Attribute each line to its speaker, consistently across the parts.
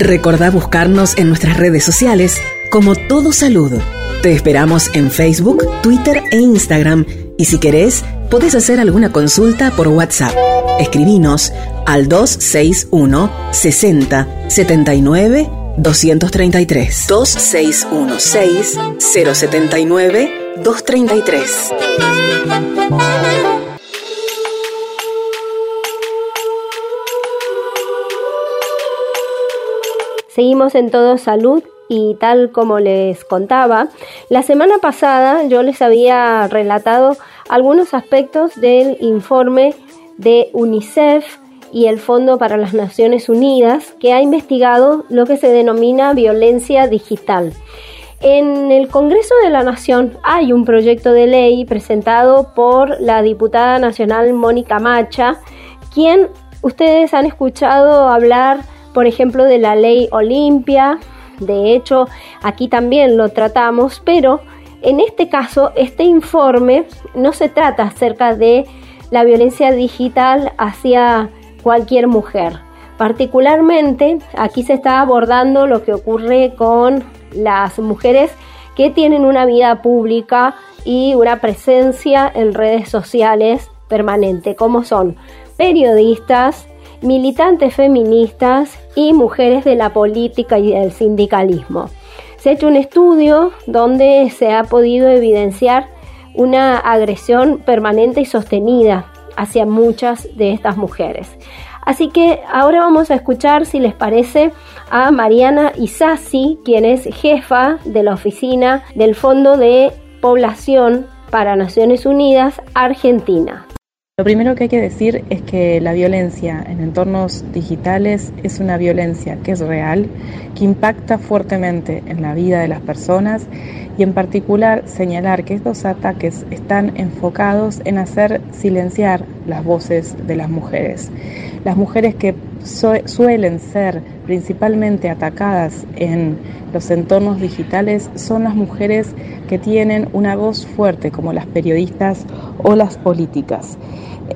Speaker 1: Recordá buscarnos en nuestras redes sociales como Todo Salud. Te esperamos en Facebook, Twitter e Instagram y si querés, podés hacer alguna consulta por WhatsApp. Escribinos al 261 60 79 233 2616 079 233
Speaker 2: Seguimos en todo salud y tal como les contaba, la semana pasada yo les había relatado algunos aspectos del informe de UNICEF y el Fondo para las Naciones Unidas que ha investigado lo que se denomina violencia digital. En el Congreso de la Nación hay un proyecto de ley presentado por la diputada nacional Mónica Macha, quien ustedes han escuchado hablar por ejemplo, de la ley Olimpia. De hecho, aquí también lo tratamos, pero en este caso, este informe no se trata acerca de la violencia digital hacia cualquier mujer. Particularmente, aquí se está abordando lo que ocurre con las mujeres que tienen una vida pública y una presencia en redes sociales permanente, como son periodistas, militantes feministas y mujeres de la política y del sindicalismo. Se ha hecho un estudio donde se ha podido evidenciar una agresión permanente y sostenida hacia muchas de estas mujeres. Así que ahora vamos a escuchar, si les parece, a Mariana Isasi, quien es jefa de la oficina del Fondo de Población para Naciones Unidas Argentina.
Speaker 3: Lo primero que hay que decir es que la violencia en entornos digitales es una violencia que es real, que impacta fuertemente en la vida de las personas y en particular señalar que estos ataques están enfocados en hacer silenciar las voces de las mujeres. Las mujeres que suelen ser principalmente atacadas en los entornos digitales son las mujeres que tienen una voz fuerte como las periodistas o las políticas.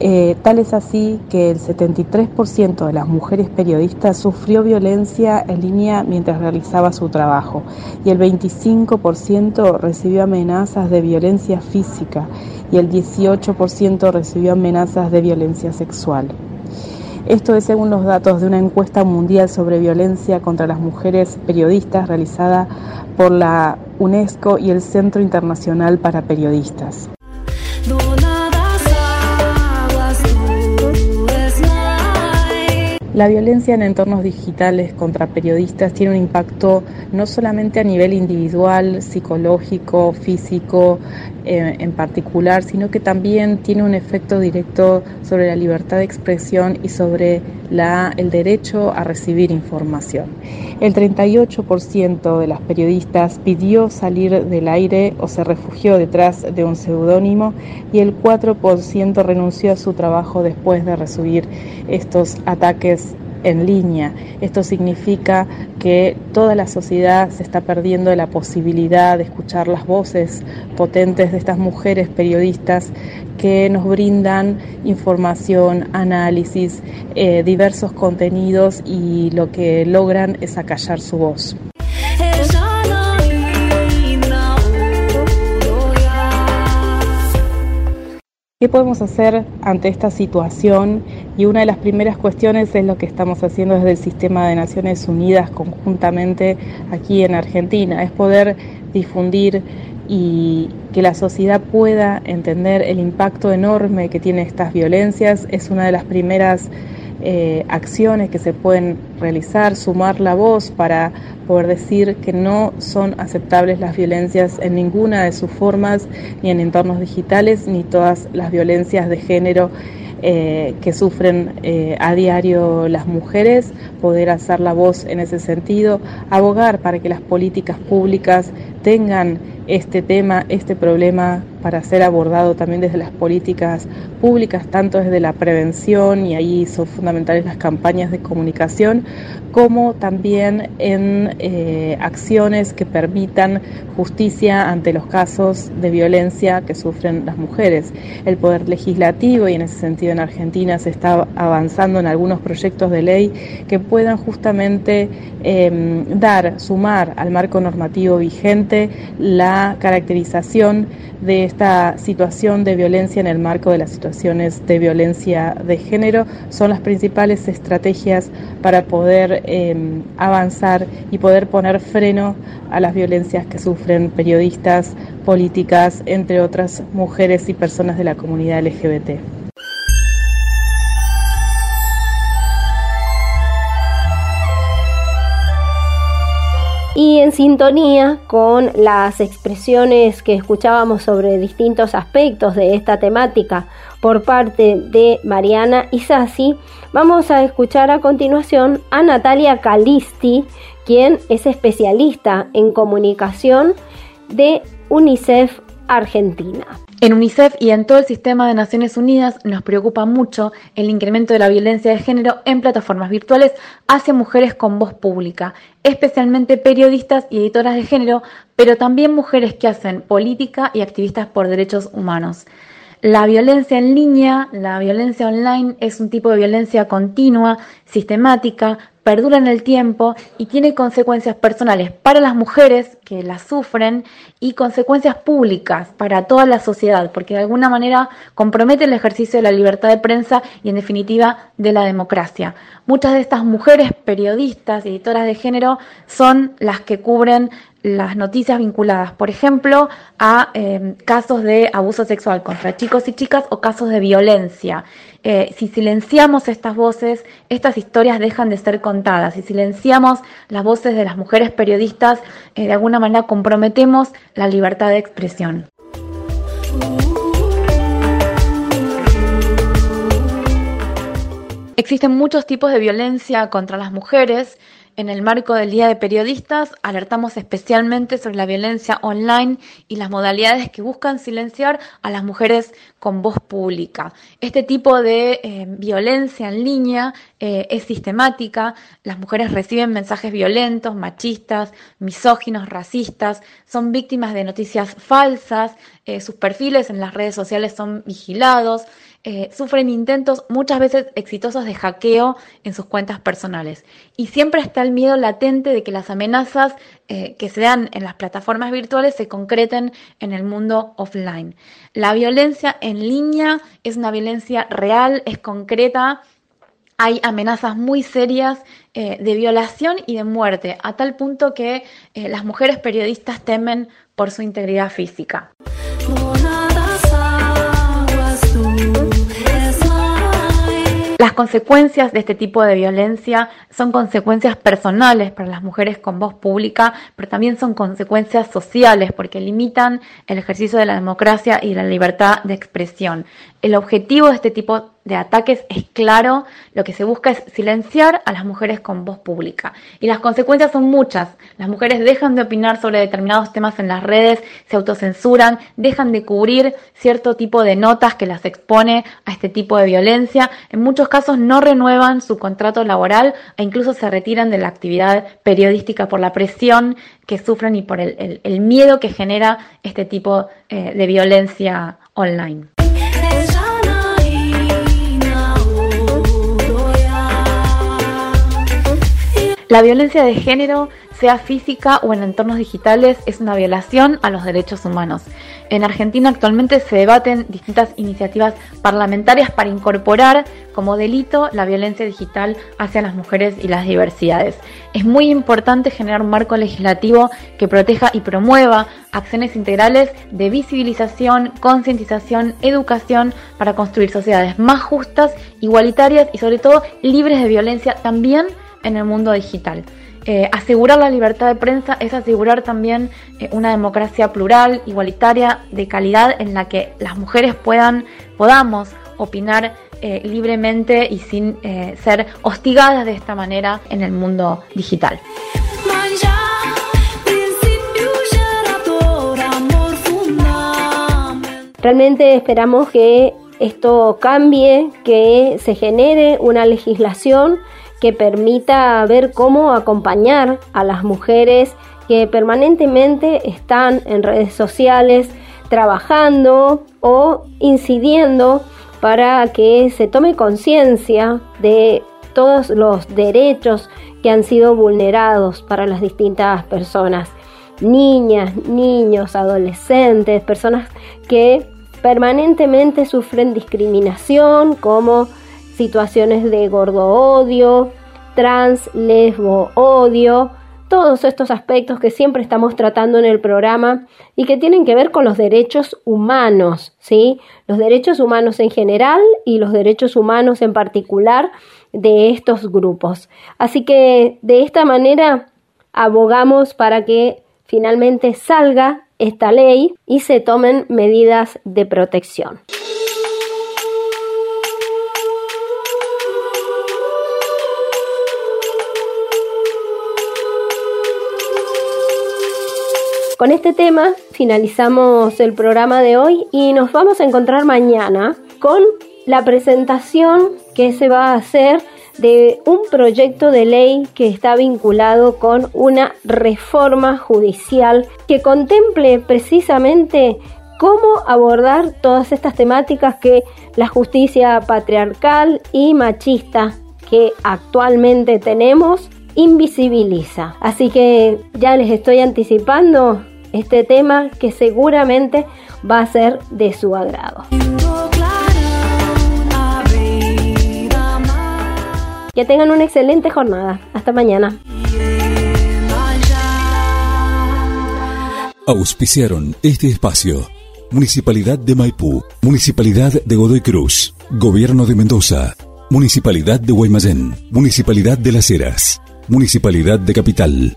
Speaker 3: Eh, tal es así que el 73% de las mujeres periodistas sufrió violencia en línea mientras realizaba su trabajo y el 25% recibió amenazas de violencia física y el 18% recibió amenazas de violencia sexual. Esto es según los datos de una encuesta mundial sobre violencia contra las mujeres periodistas realizada por la UNESCO y el Centro Internacional para Periodistas. La violencia en entornos digitales contra periodistas tiene un impacto no solamente a nivel individual, psicológico, físico eh, en particular, sino que también tiene un efecto directo sobre la libertad de expresión y sobre la, el derecho a recibir información. El 38% de las periodistas pidió salir del aire o se refugió detrás de un seudónimo y el 4% renunció a su trabajo después de recibir estos ataques en línea. Esto significa que toda la sociedad se está perdiendo la posibilidad de escuchar las voces potentes de estas mujeres periodistas que nos brindan información, análisis, eh, diversos contenidos y lo que logran es acallar su voz. ¿Qué podemos hacer ante esta situación? Y una de las primeras cuestiones es lo que estamos haciendo desde el sistema de Naciones Unidas conjuntamente aquí en Argentina, es poder difundir y que la sociedad pueda entender el impacto enorme que tienen estas violencias. Es una de las primeras eh, acciones que se pueden realizar, sumar la voz para poder decir que no son aceptables las violencias en ninguna de sus formas, ni en entornos digitales, ni todas las violencias de género eh, que sufren eh, a diario las mujeres, poder hacer la voz en ese sentido, abogar para que las políticas públicas tengan este tema, este problema para ser abordado también desde las políticas públicas, tanto desde la prevención, y ahí son fundamentales las campañas de comunicación, como también en eh, acciones que permitan justicia ante los casos de violencia que sufren las mujeres. El Poder Legislativo, y en ese sentido en Argentina se está avanzando en algunos proyectos de ley que puedan justamente em, dar, sumar al marco normativo vigente la caracterización de esta situación de violencia en el marco de las situaciones de violencia de género son las principales estrategias para poder em, avanzar y poder poner freno a las violencias que sufren periodistas, políticas, entre otras mujeres y personas de la comunidad LGBT.
Speaker 2: Y en sintonía con las expresiones que escuchábamos sobre distintos aspectos de esta temática por parte de Mariana Isasi, vamos a escuchar a continuación a Natalia Calisti, quien es especialista en comunicación de UNICEF Argentina.
Speaker 4: En UNICEF y en todo el sistema de Naciones Unidas nos preocupa mucho el incremento de la violencia de género en plataformas virtuales hacia mujeres con voz pública, especialmente periodistas y editoras de género, pero también mujeres que hacen política y activistas por derechos humanos. La violencia en línea, la violencia online es un tipo de violencia continua, sistemática, perdura en el tiempo y tiene consecuencias personales para las mujeres que la sufren y consecuencias públicas para toda la sociedad, porque de alguna manera compromete el ejercicio de la libertad de prensa y en definitiva de la democracia. Muchas de estas mujeres periodistas y editoras de género son las que cubren las noticias vinculadas, por ejemplo, a eh, casos de abuso sexual contra chicos y chicas o casos de violencia. Eh, si silenciamos estas voces, estas historias dejan de ser contadas. Si silenciamos las voces de las mujeres periodistas, eh, de alguna manera comprometemos la libertad de expresión. Existen muchos tipos de violencia contra las mujeres en el marco del Día de Periodistas, alertamos especialmente sobre la violencia online y las modalidades que buscan silenciar a las mujeres con voz pública. Este tipo de eh, violencia en línea eh, es sistemática, las mujeres reciben mensajes violentos, machistas, misóginos, racistas, son víctimas de noticias falsas, eh, sus perfiles en las redes sociales son vigilados, eh, sufren intentos muchas veces exitosos de hackeo en sus cuentas personales. Y siempre está el miedo latente de que las amenazas eh, que se dan en las plataformas virtuales se concreten en el mundo offline. La violencia en línea es una violencia real, es concreta. Hay amenazas muy serias eh, de violación y de muerte, a tal punto que las mujeres periodistas temen por su integridad física. Consecuencias de este tipo de violencia son consecuencias personales para las mujeres con voz pública, pero también son consecuencias sociales porque limitan el ejercicio de la democracia y la libertad de expresión. El objetivo de este tipo de ataques es claro, lo que se busca es silenciar a las mujeres con voz pública. Y las consecuencias son muchas. Las mujeres dejan de opinar sobre determinados temas en las redes, se autocensuran, dejan de cubrir cierto tipo de notas que las expone a este tipo de violencia. En muchos casos no renuevan su contrato laboral e incluso se retiran de la actividad periodística por la presión que sufren y por el, miedo que genera este tipo eh, de violencia online. La violencia de género, sea física o en entornos digitales, es una violación a los derechos humanos. En Argentina actualmente se debaten distintas iniciativas parlamentarias para incorporar como delito la violencia digital hacia las mujeres y las diversidades. Es muy importante generar un marco legislativo que proteja y promueva acciones integrales de visibilización, concientización, educación para construir sociedades más justas, igualitarias y sobre todo libres de violencia también en el mundo digital. Eh, asegurar la libertad de prensa es asegurar también eh, una democracia plural, igualitaria, de calidad, en la que las mujeres puedan, podamos opinar eh, libremente y sin ser hostigadas de esta manera en el mundo digital.
Speaker 2: Realmente esperamos que esto cambie, que se genere una legislación que permita ver cómo acompañar a las mujeres que permanentemente están en redes sociales trabajando o incidiendo para que se tome conciencia de todos los derechos que han sido vulnerados para las distintas personas, niñas, niños, adolescentes, personas que permanentemente sufren discriminación como situaciones de gordo odio, trans, lesbo odio, todos estos aspectos que siempre estamos tratando en el programa y que tienen que ver con los derechos humanos, ¿sí? Los derechos humanos en general y los derechos humanos en particular de estos grupos. Así que de esta manera abogamos para que finalmente salga esta ley y se tomen medidas de protección. Con este tema finalizamos el programa de hoy y nos vamos a encontrar mañana con la presentación que se va a hacer de un proyecto de ley que está vinculado con una reforma judicial que contemple precisamente cómo abordar todas estas temáticas que la justicia patriarcal y machista que actualmente tenemos invisibiliza. Así que ya les estoy anticipando este tema que seguramente va a ser de su agrado. Que tengan una excelente jornada. Hasta mañana.
Speaker 5: Auspiciaron este espacio. Municipalidad de Maipú, Municipalidad de Godoy Cruz, Gobierno de Mendoza, Municipalidad de Guaymallén, Municipalidad de Las Heras, Municipalidad de Capital.